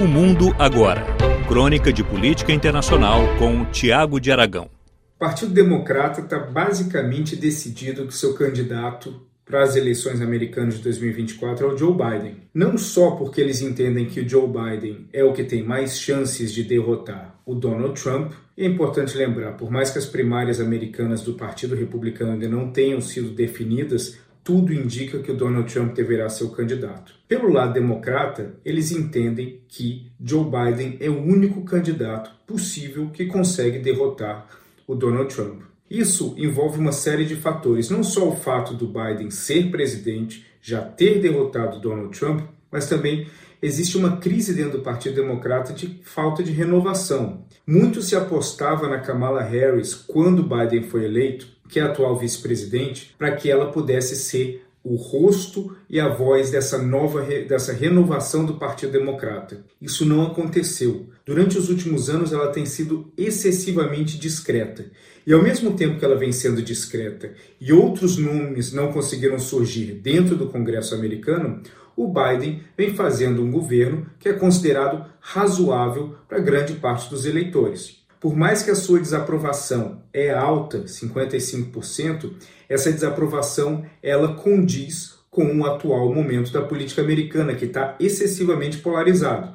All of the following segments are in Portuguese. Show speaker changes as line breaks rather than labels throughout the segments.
O Mundo Agora. Crônica de Política Internacional com Tiago de Aragão.
O Partido Democrata está basicamente decidido que seu candidato para as eleições americanas de 2024 é o Joe Biden. Não só porque eles entendem que o Joe Biden é o que tem mais chances de derrotar o Donald Trump, é importante lembrar, por mais que as primárias americanas do Partido Republicano ainda não tenham sido definidas, tudo indica que o Donald Trump deverá ser o candidato. Pelo lado democrata, eles entendem que Joe Biden é o único candidato possível que consegue derrotar o Donald Trump. Isso envolve uma série de fatores, não só o fato do Biden ser presidente, já ter derrotado Donald Trump, mas também existe uma crise dentro do Partido Democrata de falta de renovação. Muito se apostava na Kamala Harris quando Biden foi eleito que é a atual vice-presidente, para que ela pudesse ser o rosto e a voz dessa nova dessa renovação do Partido Democrata. Isso não aconteceu. Durante os últimos anos ela tem sido excessivamente discreta. E ao mesmo tempo que ela vem sendo discreta e outros nomes não conseguiram surgir dentro do Congresso americano, o Biden vem fazendo um governo que é considerado razoável para grande parte dos eleitores. Por mais que a sua desaprovação é alta, 55%, essa desaprovação ela condiz com o atual momento da política americana, que está excessivamente polarizado.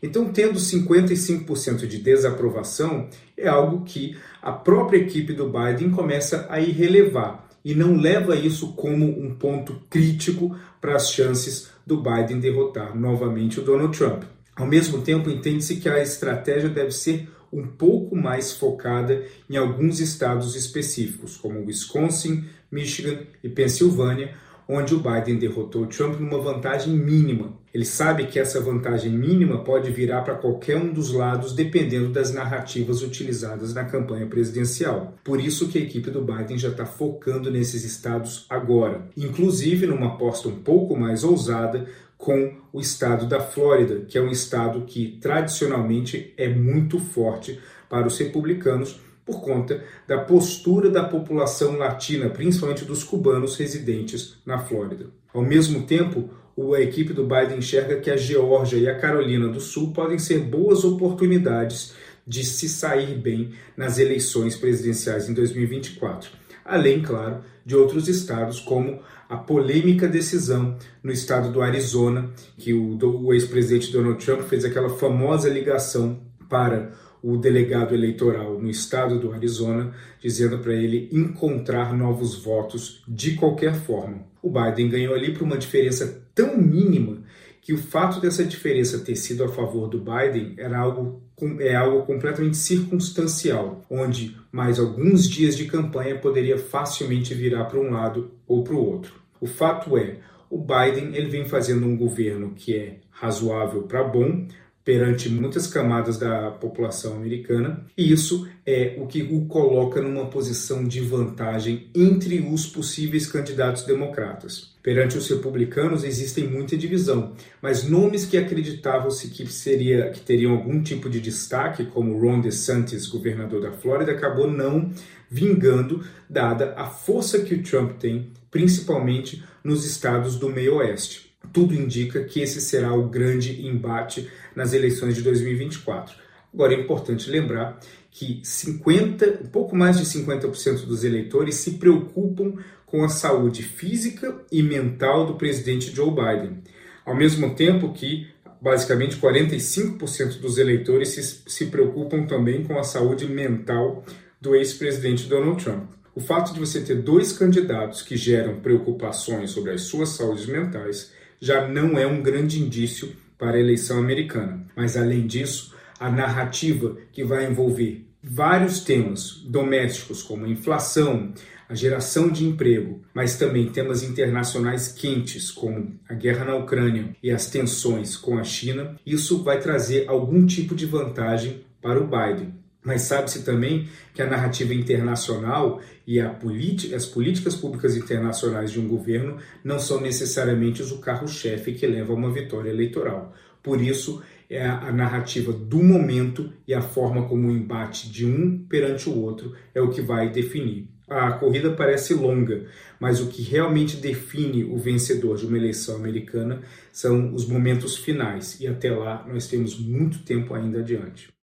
Então, tendo 55% de desaprovação, é algo que a própria equipe do Biden começa a irrelevar e não leva isso como um ponto crítico para as chances do Biden derrotar novamente o Donald Trump. Ao mesmo tempo, entende-se que a estratégia deve ser um pouco mais focada em alguns estados específicos, como Wisconsin, Michigan e Pensilvânia, onde o Biden derrotou Trump numa vantagem mínima. Ele sabe que essa vantagem mínima pode virar para qualquer um dos lados dependendo das narrativas utilizadas na campanha presidencial. Por isso que a equipe do Biden já está focando nesses estados agora, inclusive numa aposta um pouco mais ousada com o estado da Flórida, que é um estado que tradicionalmente é muito forte para os republicanos por conta da postura da população latina, principalmente dos cubanos residentes na Flórida. Ao mesmo tempo, a equipe do Biden enxerga que a Geórgia e a Carolina do Sul podem ser boas oportunidades de se sair bem nas eleições presidenciais em 2024. Além, claro, de outros estados, como a polêmica decisão no estado do Arizona, que o, o ex-presidente Donald Trump fez aquela famosa ligação para o delegado eleitoral no estado do Arizona, dizendo para ele encontrar novos votos de qualquer forma. O Biden ganhou ali por uma diferença tão mínima que o fato dessa diferença ter sido a favor do Biden era algo, é algo completamente circunstancial, onde mais alguns dias de campanha poderia facilmente virar para um lado ou para o outro. O fato é, o Biden ele vem fazendo um governo que é razoável para bom, perante muitas camadas da população americana, e isso é o que o coloca numa posição de vantagem entre os possíveis candidatos democratas. Perante os republicanos existem muita divisão, mas nomes que acreditavam-se que seria que teriam algum tipo de destaque, como Ron DeSantis, governador da Flórida, acabou não vingando dada a força que o Trump tem, principalmente nos estados do meio oeste tudo indica que esse será o grande embate nas eleições de 2024. Agora é importante lembrar que 50, um pouco mais de 50% dos eleitores se preocupam com a saúde física e mental do presidente Joe Biden, ao mesmo tempo que basicamente 45% dos eleitores se, se preocupam também com a saúde mental do ex-presidente Donald Trump. O fato de você ter dois candidatos que geram preocupações sobre as suas saúdes mentais já não é um grande indício para a eleição americana. Mas, além disso, a narrativa que vai envolver vários temas domésticos, como inflação, a geração de emprego, mas também temas internacionais quentes, como a guerra na Ucrânia e as tensões com a China, isso vai trazer algum tipo de vantagem para o Biden. Mas sabe-se também que a narrativa internacional e as políticas públicas internacionais de um governo não são necessariamente o carro-chefe que leva a uma vitória eleitoral. Por isso, é a narrativa do momento e a forma como o embate de um perante o outro é o que vai definir A corrida parece longa, mas o que realmente define o vencedor de uma eleição americana são os momentos finais, e até lá nós temos muito tempo ainda adiante.